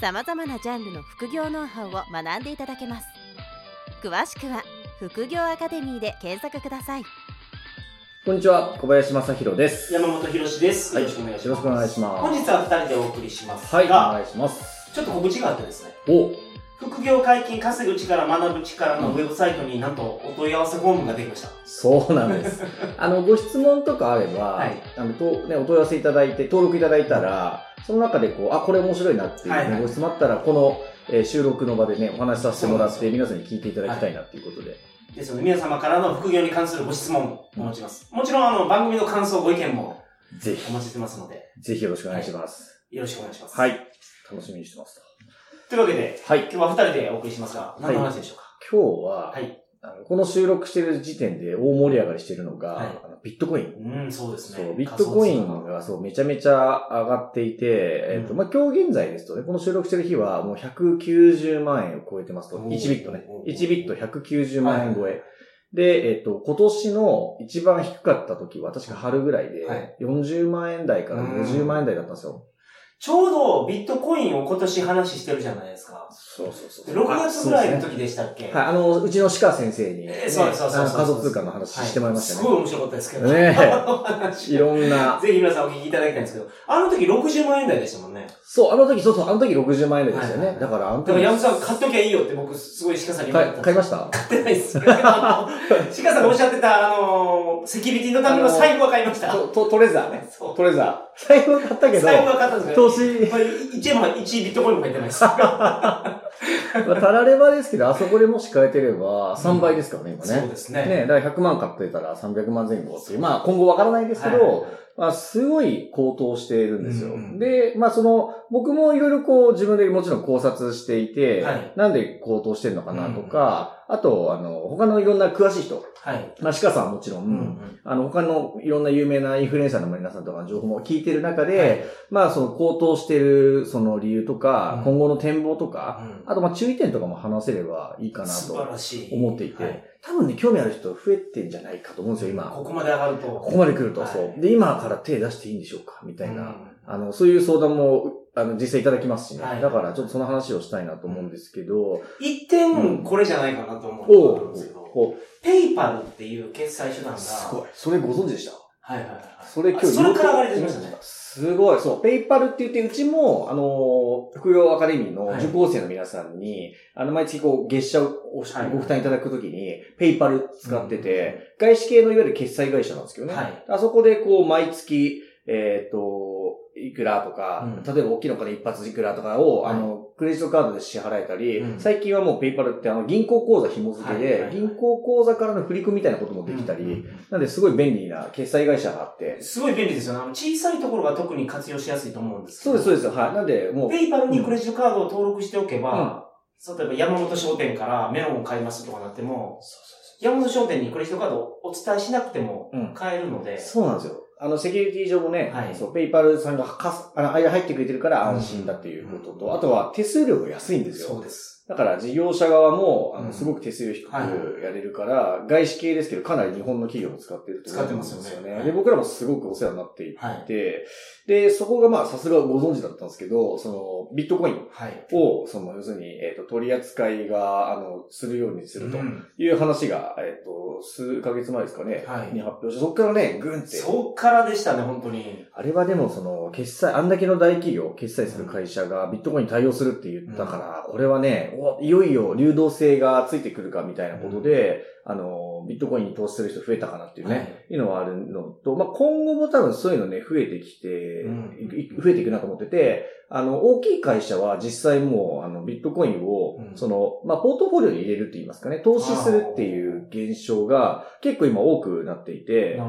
さまざまなジャンルの副業ノウハウを学んでいただけます詳しくは副業アカデミーで検索くださいこんにちは、小林正宏です。山本博史です。はいよろしくお願いします。本日は二人でお送りしますが、はい、お願いします。ちょっと告知があってですね、お、副業解禁稼ぐ力学ぶ力のウェブサイトになんとお問い合わせフォームができました。そうなんです。あの、ご質問とかあれば、はいあの、と、ね、お問い合わせいただいて、登録いただいたら、その中でこう、あ、これ面白いなっていう、ねはいはいご質問あったら、この、えー収録の場でね、お話しさせてもらって、皆さんに聞いていただきたいなっていうことで。ですので、皆様からの副業に関するご質問お持ちます。もちろん、あの、番組の感想、ご意見もぜひお、待ちしてますので、ぜひよろしくお願いします。よろしくお願いします。はい。楽しみにしてますというわけで、と。はい。今日は二人でお送りしますが、何の話でしょうか？今日は、はい。あのこの収録してる時点で大盛り上がりしてるのが、はいあのビットコイン。うん、そうですね。そう、ビットコインがそう、めちゃめちゃ上がっていて、えっ、と、うんまあ、今日現在ですとね、この収録してる日はもう190万円を超えてますと。おー1ビットねお。ー1ビット190万円超え。で、えっ、と、今年の一番低かった時は確か春ぐらいではい、40万円台から50万円台だったんですよ。ちょうどビットコインを今年話してるじゃないですか。そうそうそで6月ぐらいの時でしたっけ？ねはい、あの、うちの鹿先生に、ね、えーそうそうそう仮想通貨の話してもらいましたね。すごい面白かったですけど。ね いろんな。ぜひ皆さんお聞きいただきたいんですけど、あの時60万円台でしたもんね。そう、あの時、そうそう、あの時60万円台でしたよね。はいはいだから、あの時だから山本さん買っときゃいいよって僕すごい鹿さんに言われたん買いました買ってないです。鹿さんがおっしゃってた、あの、セキュリティのための財布は買いました。トトトレザーね。そうトレザー。財布は買ったけど、財布は買ったんですけど、投資、1円も1ビットコインも入ってないです。まあ、たらればですけど、あそこでもし買えてれば、3倍ですからね、今そうね。ですね。ね、だから100万買ってたら300万前後っていう、まあ今後わからないですけど、はいまあすごい高騰しているんですよ。うんうんで、まあその、僕もいろいろこう自分でもちろん考察していて、はい。なんで高騰してるのかなとか、あと、あの、他のいろんな詳しい人、はい。まあ鹿さんはもちろん、うんあの、他のいろんな有名なインフルエンサーの皆さんとかの情報も聞いてる中うん。で、はい。まあ、その高騰してるその理由とか、うん。今後の展望とか、うん。あとまあ注意点とかも話せればいいかなと。思っていて、はい多分ね、興味ある人増えてんじゃないかと思うんですよ、今。ここまで上がると。ここまで来ると、はいそう。で、今から手出していいんでしょうかみたいな、うんあの、そういう相談も、あの、実際いただきますしね。はいだから、ちょっとその話をしたいなと思うんですけど、一うん点、これじゃないかなと思うんですけど、こペイパルっていう決済手段う、が、すごい。それご存知でした？はいはいはい。それ今日あそれから上がり出しましたね。すごい、そう。ペイパルって言って、うちも、あの、副業アカデミーの受講生の皆さんに、あの、毎月こう、月謝をご負担いただくときに、ペイパル使ってて、外資系のいわゆる決済会社なんですけどね。はい。あそこでこう、毎月、えっ、と、いくらとか、うん例えば大きいのから一発いくらとかを、はいあの、クレジットカードで支払えたり、うん最近はもう PayPal ってあの、銀行口座紐付けで、銀行口座からの振り込みみたいなこともできたり、うんなんで、すごい便利な決済会社があって、すごい便利ですよね。あの小さいところが特に活用しやすいと思うんです。そうです、そうです。はい。なんで、もう、 PayPal にクレジットカードを登録しておけば、例えば山本商店からメロンを買いますとかなっても、山本商店にクレジットカードをお伝えしなくてもうん買えるので、そうなんですよ。あの、セキュリティ上もね、はいそう、 PayPal さんがかす、あの、間入ってくれてるから安心だっていうことと、うんあとは手数料が安いんですよ。そうです。だから事業者側も、あの、うんすごく手数料低くはいやれるから、外資系ですけど、かなり日本の企業も使ってると思うんですよ使ってますよねで、僕らもすごくお世話になっていて、はい。で、そこがまあ、さすがご存知だったんですけど、その、ビットコインはい。を、その、要するに、えっ、と、取り扱いが、あの、するようにするとうんいう話が、えっ、と、数ヶ月前ですかね、はいに発表して、そこからね、ぐんって。そっからでしたね、本当に。あれはでもその、決済、あんだけの大企業、決済する会社がビットコインに対応するって言ったから、これはね、おいよいよ流動性がついてくるかみたいなことで、あの、ビットコインに投資する人増えたかなっていうね、はい。い、うのはあるのと、まあ、今後も多分そういうのね、増えてきて、増えていくなと思ってて、あの、大きい会社は実際もう、あの、ビットコインを、うん。その、まあ、ポートフォリオに入れるって言いますかね、投資するっていう現象が結構今多くなっていて。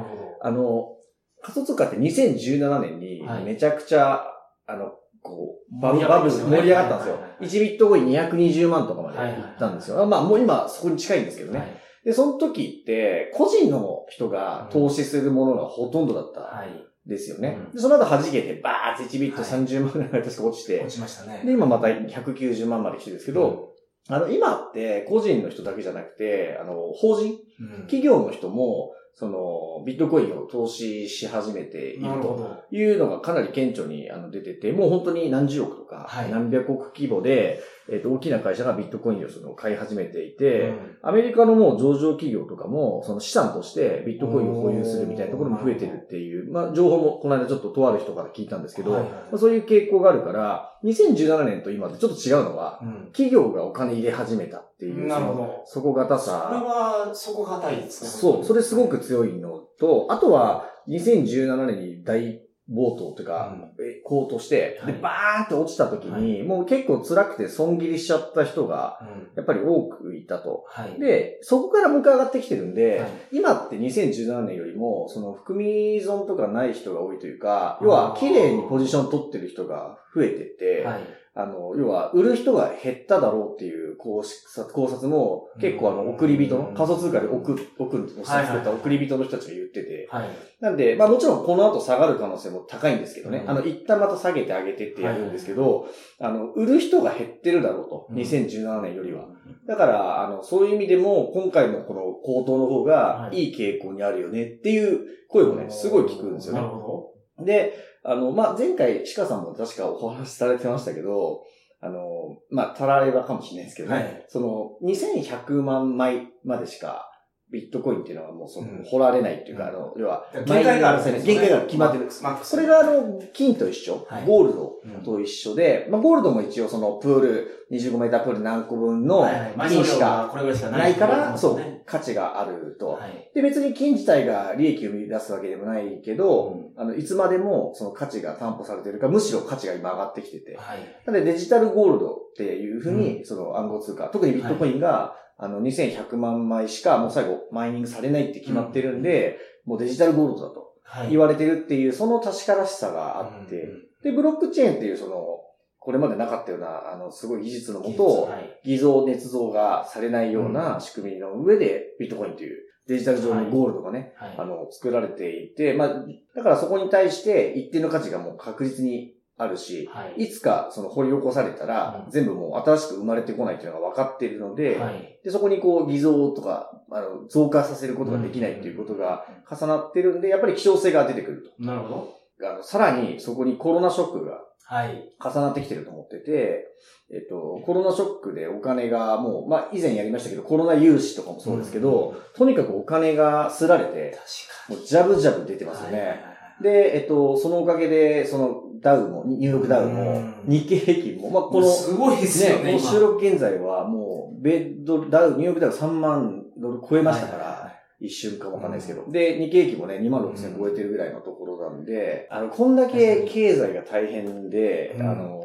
あの、仮想通貨って2017年にはいめちゃくちゃ、あの、こう、バブ、バブ盛り上がったんですよ。1ビットコイン220万とかまで行ったんですよ。まあもう今そこに近いんですけどね。で、その時って、個人の人が投資するものがほとんどだったはい。ですよね。うんで、その後弾けて、バーって1ビットはい30万ぐらい確か落ちて落、ちましたね。で、今また190万まで来てるんですけど、あの、今って個人の人だけじゃなくて、あの、法人？うん企業の人も、その、ビットコインを投資し始めていると。いうのがかなり顕著にあの出てて、もう本当に何十億とか、はい何百億規模で、えっ、と、大きな会社がビットコインをその買い始めていて、うん。アメリカのもう上場企業とかも、その資産としてビットコインを保有するみたいなところも増えてるっていう、まあ、情報もこの間ちょっととある人から聞いたんですけど、まあ、そういう傾向があるから、2017年と今ってちょっと違うのは、うん。企業がお金入れ始めたっていう、なるほど。その底堅それさ。は、底堅いですね。そう、それすごく強いのと、あとは、2017年に大暴騰というか、え高騰して、はいで、バーンって落ちた時に、もう結構辛くて損切りしちゃった人が、うん。やっぱり多くいたと。はい。で、そこからもう一回上がってきてるんで、はい今って2017年よりも、その含み損とかない人が多いというか、要は綺麗にポジション取ってる人が増えてて、はい。あの、要は、売る人が減っただろうっていう考察考察も、結構あの、送り人の、仮想通貨で送る、送るのをさせてた送り人の人たちが言ってて、はい。なんで、まあもちろんこの後下がる可能性も高いんですけどね、うん。あの、一旦また下げてあげてってやるんですけど、あの、売る人が減ってるだろうと、うん。2017年よりは。だから、あの、そういう意味でも、今回のこの高騰の方がはい。いい傾向にあるよねっていう声もね、すごい聞くんですよね。なるほで、あの、まあ、前回、鹿さんも確かお話しされてましたけど、あの、まあ、たらればかもしれないですけどね、はい。その、2100万枚までしか、ビットコインっていうのはもうその、うん掘られないっていうか、うんあの、要は、限界があるんですね限界が決まってる。マックスこれがあの、金と一緒、はいゴールドうんと一緒で、まあ、ゴールドも一応その、プール、25メータープール何個分の。金しかなないいから、そうね。、価値があると。はい。で、別に金自体が利益を生み出すわけでもないけど、あの、いつまでもその価値が担保されてるか、むしろ価値が今上がってきてて。はい。なのでデジタルゴールドっていうふうに、その暗号通貨、特にビットコインが、あの、2100万枚しかもう最後マイニングされないって決まってるんで、もうデジタルゴールドだとはい。言われてるっていう、その確からしさがあって、うんで、ブロックチェーンっていうその、これまでなかったような、あの、すごい技術のもと、はい。偽造、捏造がされないような仕組みの上で、ビットコインというデジタル上のゴールドがね、はい。あの、作られていて、まあ、だからそこに対して一定の価値がもう確実にあるし、はい。いつかその掘り起こされたら、うん全部もう新しく生まれてこないっていうのが分かっているので、はい。で、そこにこう偽造とか、あの、増加させることができないっていうことが重なってるんで、やっぱり希少性が出てくるなるほど。と。あの、さらにそこにコロナショックがはい。重なってきてると思ってて、えっと、コロナショックでお金がもう、まあ以前やりましたけど、コロナ融資とかもそうですけど、とにかくお金がすられて、確もうジャブジャブ出てますよね。はいはいはいで、えっと、そのおかげで、そのダウも、ニューヨークダウもうん、日経平均も、まあこの、すごいですよね、ね。この収録現在はもう、ベッドダウ、ニューヨークダウ3万ドル超えましたから、一瞬かわかんないですけど。で、日経平均もね、2万6千超えてるぐらいのところなんで、あの、こんだけ経済が大変で、うんあの、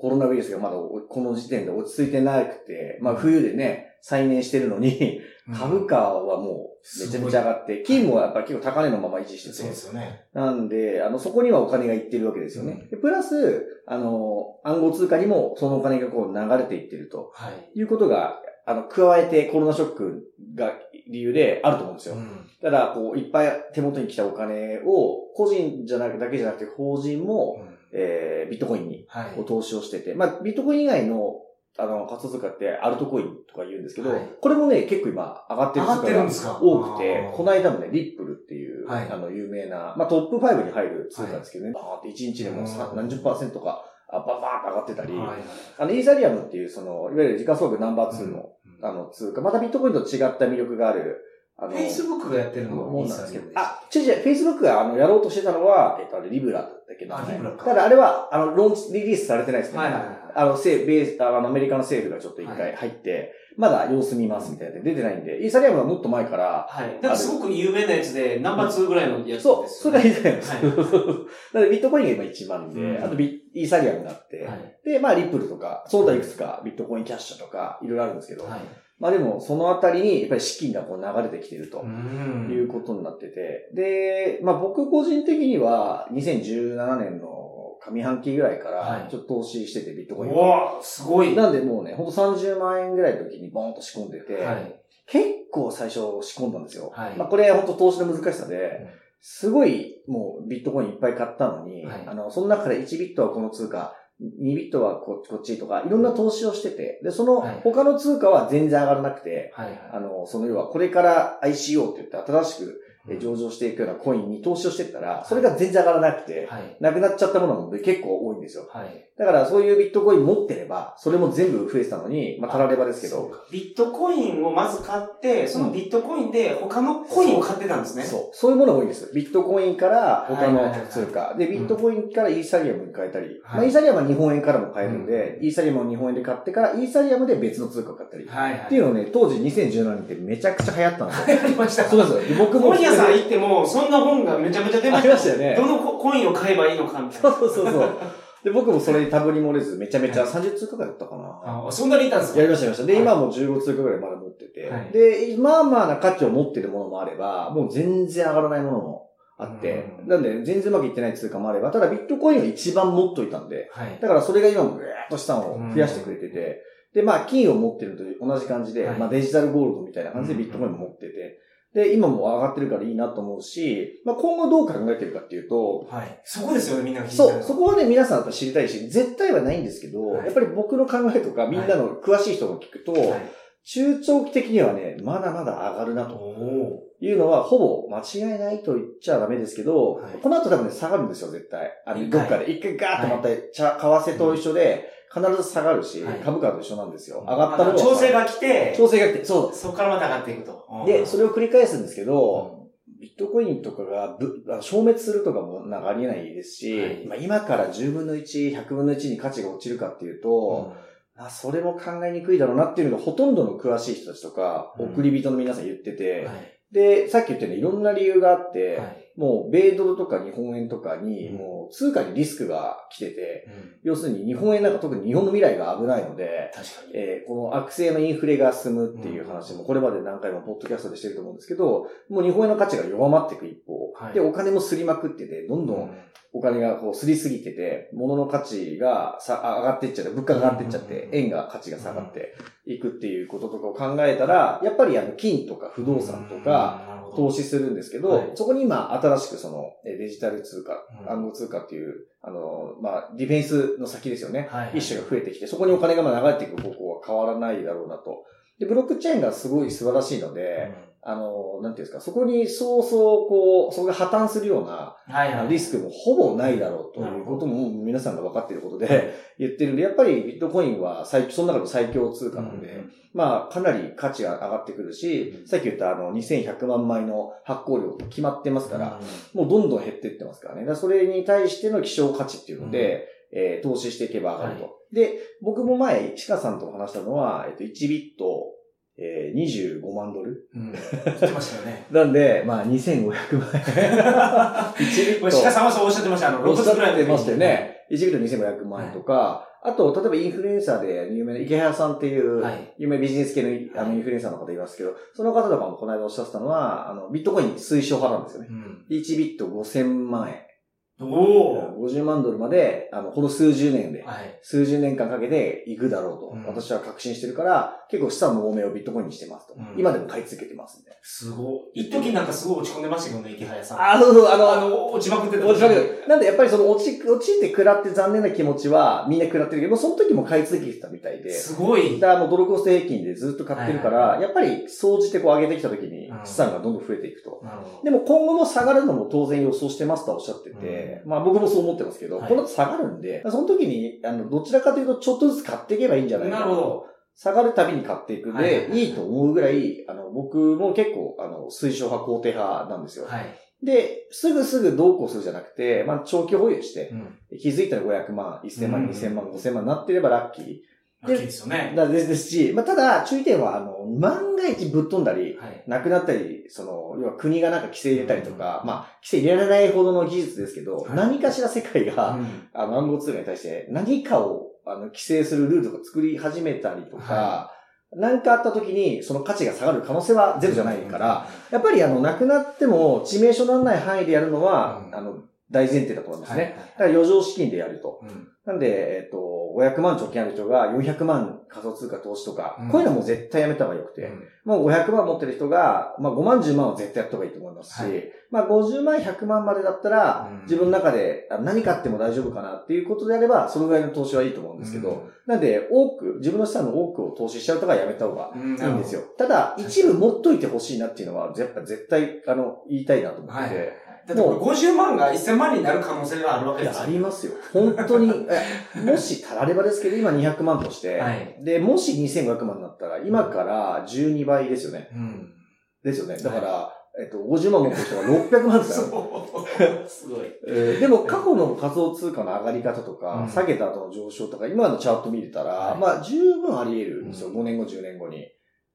コロナウイルスがまだこの時点で落ち着いてなくて、まあ冬でね、再燃してるのに、株価はもうめちゃめちゃ上がって、金もやっぱり結構高値のまま維持しててそうで、すよね。なんで、あの、そこにはお金がいってるわけですよね。でプラス、あの、暗号通貨にもそのお金がこう流れていってるとはい。いうことが、あの、加えてコロナショックが理由であると思うんですよ。うんただ、こう、いっぱい手元に来たお金を、個人じゃなくだけじゃなくて、法人も、えー、ビットコインにはい。投資をしてて、まあ、ビットコイン以外の、あの、仮想通貨ってアルトコインとか言うんですけど、はい。これもね、結構今上がってる上がってるんですか？多くてあー、この間もね、リップルっていう、はい。あの、有名な、まあ、トップ5に入る通貨ですけどね、バーって1日でも何十パーセントか、あババーって上がってたり、はいあの、イーサリアムっていう、その、いわゆる時価総額ナンバー2の、うん。あの、通貨、またビットコインと違った魅力がある、あの、フェイスブックがやってるのもん。なんですけど。あ、あ、違う違う、Facebook があの、やろうとしてたのは、えっと、あれ、リブラだっけど、あリブラか。ただあれは、あの、ローンチ、リリースされてないですね。はいはいはいあの、政ベース、あの、アメリカの政府がちょっと一回入って、まだ様子見ますみたいなで出てないんで、イーサリアムはもっと前から、はい。だからすごく有名なやつで、ナンバー2ぐらいのやつですそう、それがイーサリアムです。はいなので、ビットコインが今一番で、うんあとビイーサリアムがあって、はい。で、まあ、リップルとか、その他いくつか、ビットコインキャッシュとか、いろいろあるんですけど、はい。まあでも、そのあたりに、やっぱり資金がこう流れてきていると。んいうことになってて。で、まあ僕個人的には2017年の上半期ぐらいかはいら、ちょっと投資してて、ビットコインうわすごい。なんでもうね、ほんと30万円ぐらいの時にボーンと仕込んでて、はい。結構最初仕込んだんですよ。はいまあこれ本当投資の難しさで、んすごいもうビットコインいっぱい買ったのに、はいあの、その中で1ビットはこの通貨、2ビットはここっちとか、いろんな投資をしてて、で、そのはい他の通貨は全然上がらなくて、はい。あの、その要はこれから ICO って言って新しくえ上場していくようなコインに投資をしてったら、それが全然上がらなくて、はい。なくなっちゃったものも結構多いんですよ。はい。だからそういうビットコイン持ってれば、それも全部増えてたのに、まあ、たらればですけど、ビットコインをまず買って、そのビットコインで他のコインを買ってたんですね。そう。そういうものが多いんです。ビットコインから他のはいはいはいはい通貨。で、ビットコインからイーサリアムに変えたり。はいまあ、イーサリアムは日本円からも買えるんで、イーサリアムを日本円で買ってから、イーサリアムで別の通貨を買ったり。はいはい。っていうのをね、当時2017年ってめちゃくちゃ流行ったんですよ。ありました。そうです僕も。本屋さん行っても、そんな本がめちゃめちゃ出まあした。りましたよね。どのココインを買えばいいのかみたいな。そうそうそうそう。で、僕もそれにたぶり漏れず、めちゃめちゃ30通貨ぐらいだったかな。あそんなにいたんですか？やりました、やりました。で、はい今もう15通貨ぐらいまだ持ってて、はいで、まあまあな価値を持ってるものもあれば、もう全然上がらないものもあって、うんなんで全然うまくいってない通貨もあれば、ただビットコインを一番持っといたんで、はい。だからそれが今もぐーっと資産を増やしてくれてて、で、まあ金を持ってるのと同じ感じで、はいまあデジタルゴールドみたいな感じでビットコインも持ってて、で、今も上がってるからいいなと思うし、まあ今後どう考えてるかっていうと、はい。そこですよね、みんなが聞いてそう、そこはね、皆さんやっぱ知りたいし、絶対はないんですけど、はい。やっぱり僕の考えとか、みんなの詳しい人が聞くと、はい。中長期的にはね、まだまだ上がるなと。おいうのは、ほぼ間違いないと言っちゃダメですけど、はい。この後多分ね、下がるんですよ、絶対。あの、どっかで。一回ガーッとまた、ちゃ為替と一緒で、必ず下がるし、はい株価と一緒なんですよ。ー上がったものは調整が来て、調整が来て、そそこからまた上がっていくと。う。で、それれを繰り返すんですけど、ビットコインとかがぶ消滅するとかもなんかありえないですし、はいまあ今から10分の1、100分の1に価値が落ちるかっていうと、あそれも考えにくいだろうなっていうのがほとんどの詳しい人たちとか、うん送り人の皆さん言ってて、はい。で、さっき言ったようにいろんな理由があって、はい。もう米ドルとか日本円とかに、うんもう通貨にリスクが来てて、うん。要するに日本円なんか特に日本の未来が危ないので、確かに。えーこの悪性のインフレが進むっていう話もこれまで何回もポッドキャストでしてると思うんですけど、もう日本円の価値が弱まっていく一方、はい。で、お金もすりまくってて、どんどんお金がこうすりすぎてて、物の価値がさあ上がっていっちゃって、物価が上がっていっちゃって、うん円が価値が下がっていくっていうこととかを考えたら、やっぱりあの金とか不動産とか、投資するんですけど、はい。そこに今新しくそのえデジタル通貨、うん。暗号通貨っていう、あの、まあ、ディフェンスの先ですよね。はいはい一種が増えてきて、そこにお金がまあ流れていく方向は変わらないだろうなと。で、ブロックチェーンがすごい素晴らしいので、あの、なんていうんですか、そこにそうそう、こう、そこが破綻するような、はいはい。リスクもほぼないだろうということも皆さんが分かっていることで言ってるんで、やっぱりビットコインは最その中でも最強通貨なので、うんまあかなり価値が上がってくるし、うん。さっき言ったあの2100万枚の発行量決まってますから、もうどんどん減っていってますからね。それに対しての希少価値っていうので、えー投資していけば上がると。はで、僕も前、シカさんと話したのは、えっと、1ビット、えー、25万ドルうん。言ってましたよね。なんで、まあ、2500万円。1ビット。鹿さんはそうおっしゃってました。あの、6おっしゃ月ぐらいの時にってましたよ。ね。1ビット2500万円とか、あと、例えばインフルエンサーで有名な池原さんっていう、はい。有名ビジネス系のあのインフルエンサーの方いますけど、その方とかもこの間おっしゃってたのは、あの、ビットコイン推奨派なんですよね。うん。で1ビット5000万円。おお50万ドルまで、あの、この数十年で、はい。数十年間かけて行くだろうと、うん私は確信してるから、結構資産の多めをビットコインにしてますと。うん今でも買い続けてますんで。すごい。一時なんかすごい落ち込んでましたけどね、池早さん。あ、そうそう、あの、あの、落ちまくってた。落ちまくる。なんでやっぱりその落ち、落ちて食らって残念な気持ちはみんな食らってるけど、その時も買い続けてたみたいで。すごい。だからもうドルコスト平均でずっと買ってるから、はいやっぱり総じてこう上げてきた時にうん資産がどんどん増えていくと。なるほど。でも今後も下がるのも当然予想してますとはおっしゃってて、まあ僕もそう思ってますけど、はいこの後下がるんで、その時に、あの、どちらかというとちょっとずつ買っていけばいいんじゃないかなるほど。下がるたびに買っていくんで、はいはいはいいいと思うぐらい、あの、僕も結構、あの、推奨派、肯定派なんですよ。はい。で、すぐすぐどうこうするじゃなくて、まあ、長期保有してう、ん。気づいたら500万、1000万、うん2000万、5000万になってればラッキー。ラッキーですよね。だですですし、まあ、ただ、注意点は、あの、万が一ぶっ飛んだり、はい。なくなったり、その、要は国がなんか規制入れたりとか、まあ、規制入れられないほどの技術ですけど、はい何かしら世界が、うんあの、暗号通貨に対して何かを、あの、規制するルールとか作り始めたりとか、は何かあった時に、その価値が下がる可能性はゼロじゃないから、やっぱりあの、なくなっても致命傷にならない範囲でやるのは、うんあの、大前提だと思いますね。はいだから余剰資金でやると。うんなんで、えっ、と、500万貯金ある人が400万仮想通貨投資とか、うん。こういうのはもう絶対やめた方がよくて、もう500万持ってる人が、まあ5万10万は絶対やった方がいいと思いますし、はい。まあ50万100万までだったら、うん。自分の中であ何買っても大丈夫かなっていうことであれば、そのぐらいの投資はいいと思うんですけど、なんで多く、自分の資産の多くを投資しちゃうとかやめた方がうん、いいんですよ。ただ、一部持っといてほしいなっていうのは、やっぱ絶対、あの、言いたいなと思ってて、はい。だってこれ50万が1000万になる可能性があるわけいや、ですよ。ありますよ。本当に、えもし、たらればですけど、今200万として、はいで、もし2500万になったら、今から12倍ですよね。うん。ですよね。だから、えっと、50万持ってる人が600万ですから。そう。すごい。えーでも、過去の仮想通貨の上がり方とか、うん下げた後の上昇とか、今のチャート見れたら、はいまあ、十分あり得るんですよ。うん5年後、10年後に。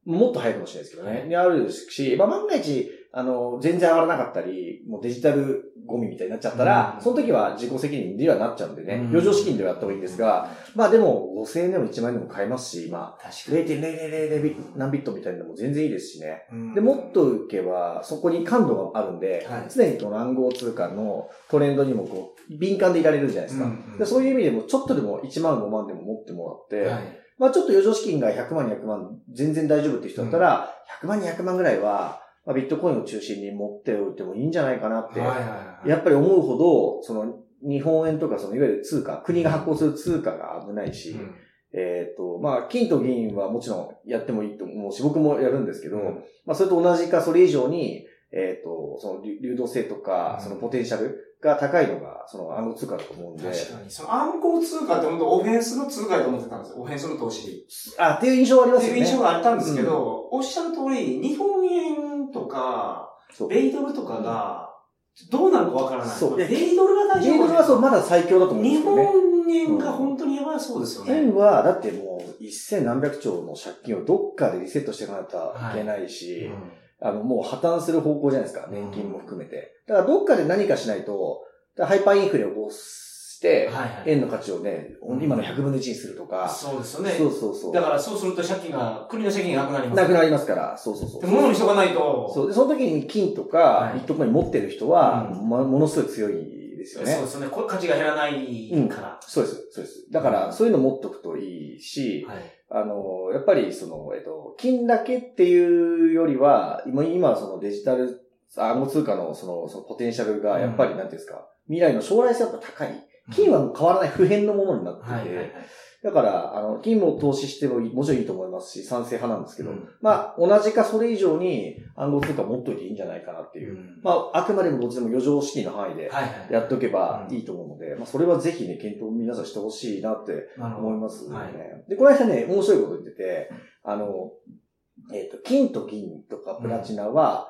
もっと早いかもしれないですけどね。はいであるし、まあ、万が一、あの、全然上がらなかったり、もうデジタルゴミみたいになっちゃったら、うんその時は自己責任ではなっちゃうんでね、うん余剰資金ではやった方がいいんですが、まあでも、5000円でも1万円でも買えますし、今、確かに。0.000ビ何ビットみたいなのも全然いいですしね。うんで、もっと受けば、そこに感度があるんで、はい常にこの暗号通貨のトレンドにもこう、敏感でいられるじゃないですか。うんうんでそういう意味でも、ちょっとでも1万5万でも持ってもらって、はい。まあちょっと余剰資金が100万200万全然大丈夫っていう人だったら、100万200万ぐらいは、まあ、ビットコインを中心に持っておいてもいいんじゃないかなって。やっぱり思うほど、その、日本円とか、その、いわゆる通貨、国が発行する通貨が危ないし、うんえっ、と、まあ、金と銀はもちろんやってもいいと思うし、僕もやるんですけど、うんまあ、それと同じか、それ以上に、えっ、と、その流流動性とかう、んそのポテンシャルが高いのが、その暗号通貨だと思うんで、確かに。その暗号通貨って本当オフェンスの通貨だと思ってたんですよ。オフェンスの投資。あ、っていう印象はありっていうますよね。印象があったんですけど、おっしゃる通り、日本円とか、そう米ドルとかが、どうなるかわからない。そう米ドルが大丈夫ゲームはそう、まだ最強だと思うんです日よね。本円が本当にやばいそうですよね。円は、だってもう、一千何百兆の借金をどっかでリセットしていかないといけないし、あの、もう破綻する方向じゃないですか。年金も含めて。だからどっかで何かしないと、ハイパーインフレを起こして、はいはい。円の価値をね、今の100分の1にするとか、そうですよね。そうそうそう。だからそうすると借金が、国の借金がなくなります。なくなりますから、そうそうそう。で物にしとかないと、そう。で、その時に金とかはいビットコイン持ってる人は、ものすごい強いですよね。そうですよね。これ価値が減らないから。そうです、そうです。だから、そういうの持っとくといいし、はい。あの、やっぱりその、えっと、金だけっていうよりは、今、今はそのデジタル暗号通貨のその、そのポテンシャルが、やっぱり、なんていうんですか、未来の将来性が高い。金は変わらない普遍のものになってて、はいはいはい。だから、あの、金も投資してもいいもちろんいいと思いますし、賛成派なんですけど、うんまあ、同じかそれ以上に暗号通貨持っといていいんじゃないかなっていう。うんまあ、あくまでもどっちでも余剰資金の範囲ではいはい。やっておけばいいと思うので、まあ、それはぜひね、検討皆さんしてほしいなって思いますね。はいで、この間ね、面白いこと言ってて、あの、えっ、と、金と銀とかプラチナは、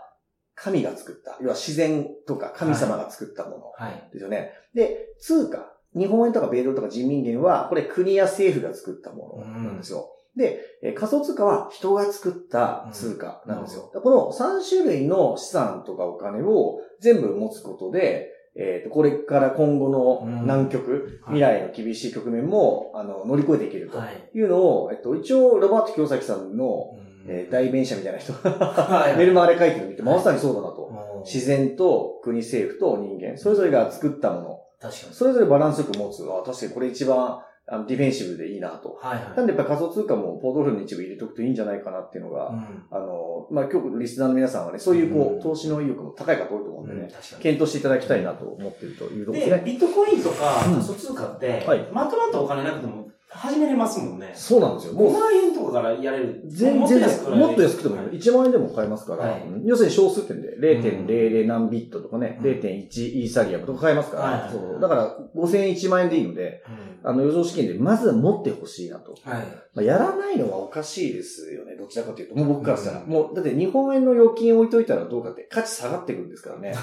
神が作った、要は自然とか神様が作ったものはい。ですよね。で、通貨、日本円とか米ドルとか人民元は、これ国や政府が作ったものなんですよ。で、えー仮想通貨は人が作った通貨なんですよ。この3種類の資産とかお金を全部持つことで、えっ、と、これから今後の難局、うん未来の厳しい局面も、あの、乗り越えていけるとはい。いうのを、えっと、一応、ロバート清崎さんの、えー代弁者みたいな人が、メルマガで書いてるの見て、まさにそうだなと。自然と国政府と人間、それぞれが作ったもの、確かに。それぞれバランスよく持つ。あ、確かにこれ一番、あの、ディフェンシブでいいなと。はいはい。なんでやっぱり仮想通貨もポートフォリオの一部入れておくといいんじゃないかなっていうのが、うんあの、まあ、今日リスナーの皆さんはね、そういうこう、うん投資の意欲も高い方多いと思うんでね、確かに。検討していただきたいなと思っているというところですで、ね。ビットコインとかうん仮想通貨って、はいまとまったお金なくても始めれますもんね。そうなんですよ。5もう、万円とかからやれる。全然、もっと安くてもいい。はい1万円でも買えますから、はいうん要するに小数点で0.00何ビットとかね、うん0.1イーサリアムとか買えますから、はいそうだから5000円1万円でいいので、あの余剰資金でまずは持ってほしいなと。はい。まあ、やらないのはおかしいですよね。どちらかというと。もう僕からしたら。うんもう、だって日本円の預金置いといたらどうかって価値下がってくるんですからね。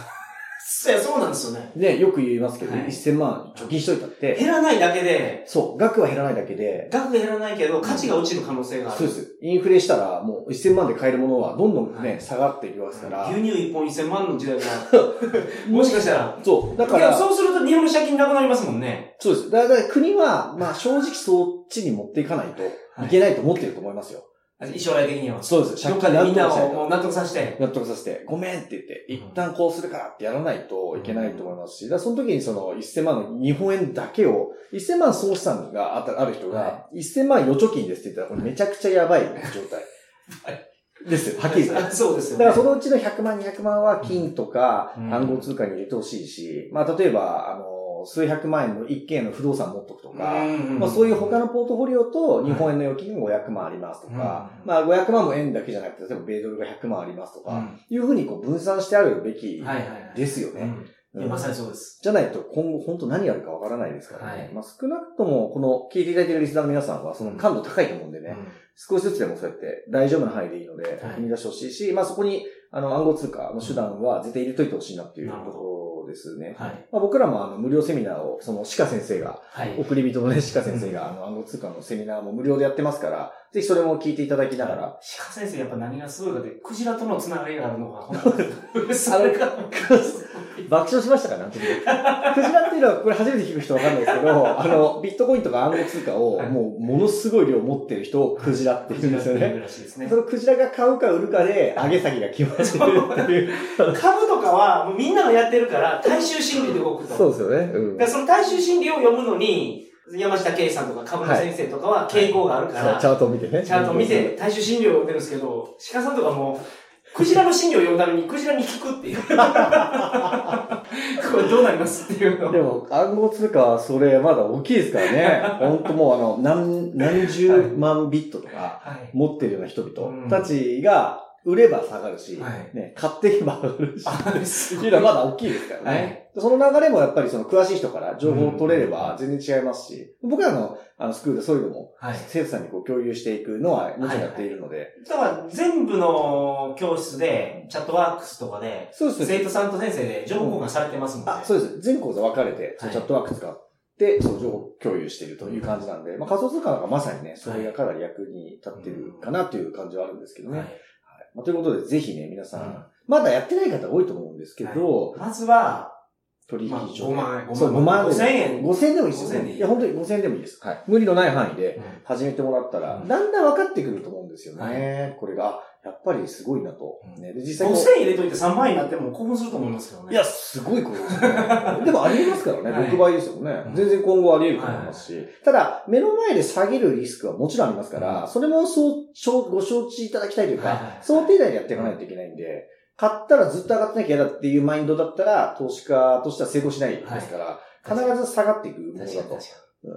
そうそうなんですよね。ね、よく言いますけど、はい1000万貯金しといたって、減らないだけで、そう、額は減らないだけで、額が減らないけど、価値が落ちる可能性がある。そうです。インフレしたらもう1000万で買えるものはどんどんね、はい下がっていきますから。牛乳1本1000万の時代が、もしかしたら。そう。だから、ら、そうすると日本の借金なくなりますもんね。そうです。だから国は、まあ正直そっちに持っていかないといけないと思ってると思いますよ。将来的には。そうです。どっかでみんなをもう納得させて。納得させて、ごめんって言って、一旦こうするからってやらないといけないと思いますし、だからその時にその1000万の日本円だけを、1000万総資産があったある人がは、1000万預貯金ですって言ったら、これめちゃくちゃやばい状態。ですよ、はっきり言って。あ そうですよだね。からそのうちの100万、200万は金とかうん暗号通貨に入れてほしいし、まあ例えば、あの、数百万円の一軒家の不動産持っとくとか、うんまあそういう他のポートフォリオと日本円の預金が500万ありますとか、うん。まあ500万も円だけじゃなくて、例えば米ドルが100万ありますとか、うん。いうふうにこう分散してあるべき。ですよね。まさにそうです。じゃないと今後本当何やるかわからないですからね。はい。まあ少なくともこの聞いていただいているリスナーの皆さんはその感度高いと思うんでね、うん少しずつでもそうやって大丈夫な範囲でいいので、はい。踏み出してほしいし、まあそこにあの暗号通貨の手段は絶対入れといてほしいなっていうところですね。はい。まあ、僕らもあの無料セミナーを、その鹿先生が、はい。送り人のね、鹿先生があの暗号通貨のセミナーも無料でやってますから、ぜひそれも聞いていただきながら、鹿先生やっぱ何がすごいかって、クジラとのつながりがあるのが、本当に それが、爆笑しましたかね、クジラっていうのは、これ初めて聞く人わかんないですけど、あの、ビットコインとか暗号通貨を、はいもう、ものすごい量持ってる人をクジラって言うんですよね。ねそ。のクジラが買うか売るかで、上げ下げが決まってるっていう。株とかは、もうみんながやってるから、大衆心理で動くと。そうですよね。うん。でその大衆心理を読むのに、山下圭さんとか株の先生とかは傾向があるから、そうチャートを見てね。ちゃんと見て、大衆心理を読んでるんですけど、鹿さんとかもう、クジラの心理を読むためにクジラに聞くっていう。これどうなりますっていうのをでも、暗号通貨はそれまだ大きいですからね。本当もうあの、何、何十万ビットとかはい。持ってるような人々たちが売れば下がるし、はいね、買っていけば上がるし。っていうのはまだ大きいですからね。その流れもやっぱりその詳しい人から情報を取れれば全然違いますし、僕らのあのスクールでそういうのもはい。生徒さんにこう共有していくのはもちろんやっているので。だから全部の教室で、チャットワークスとかで、そうですね。生徒さんと先生で情報交換されてますもんね。あ、そうです。全講座分かれて、チャットワーク使って、その情報共有しているという感じなんで、まあ仮想通貨なんかまさにね、それがかなり役に立ってるかなという感じはあるんですけどね。はいはいまあ、ということで、ぜひね、皆さん、うんまだやってない方多いと思うんですけど、まずは、まあ取引所で、5万円。そう、5万円。5000円。5000円でもいいです5000円でいいよ。いや、本当に5000円でもいいです。はい。無理のない範囲でうん始めてもらったら、うんだんだん分かってくると思うんですよね。はこれが、あやっぱりすごいなと。うんね、で、実際こう5000円入れといて3万円になっても興奮すると思いますけどね。いや、すごいことですよね。でもありえますからね。はい6倍ですよねう。ん全然今後あり得ると思いますし。ただ、目の前で下げるリスクはもちろんありますから、うんそれもそう、しょうご承知いただきたいというかはいはいはい、想定内でやっていかないといけないんで、買ったらずっと上がってなきゃ嫌だっていうマインドだったら、投資家としては成功しないですから、必ず下がっていくものだと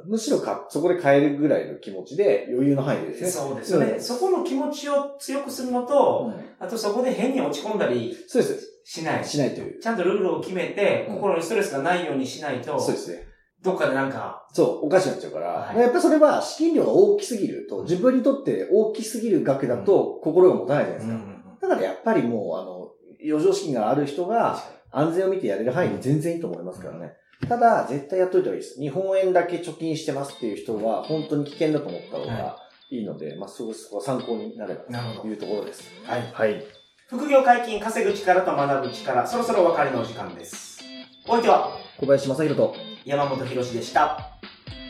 むしろか、そこで買えるぐらいの気持ちで余裕の範囲でに。ですね。そうですよね。そこの気持ちを強くするのと、うんあとそこで変に落ち込んだりそうです。しない。しないという。ちゃんとルールを決めて、うん心にストレスがないようにしないと、そうですね。どっかでなんか、そう、おかしくなっちゃうから、はいやっぱりそれは資金量が大きすぎると、自分にとって大きすぎる額だと心が持たないじゃないですか。だからやっぱりもう、あの、余剰資金がある人が安全を見てやれる範囲で全然いいと思いますからね。ただ、絶対やっといた方がいいです。日本円だけ貯金してますっていう人は、本当に危険だと思った方がいいので、まあ、そこそこは参考になれば。というところです。はい。はい。副業解禁、稼ぐ力と学ぶ力、そろそろお別れのお時間です。お相手は小林正宏と、山本博史でした。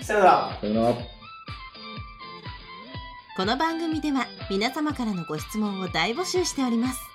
さよなら。さよなら。この番組では皆様からのご質問を大募集しております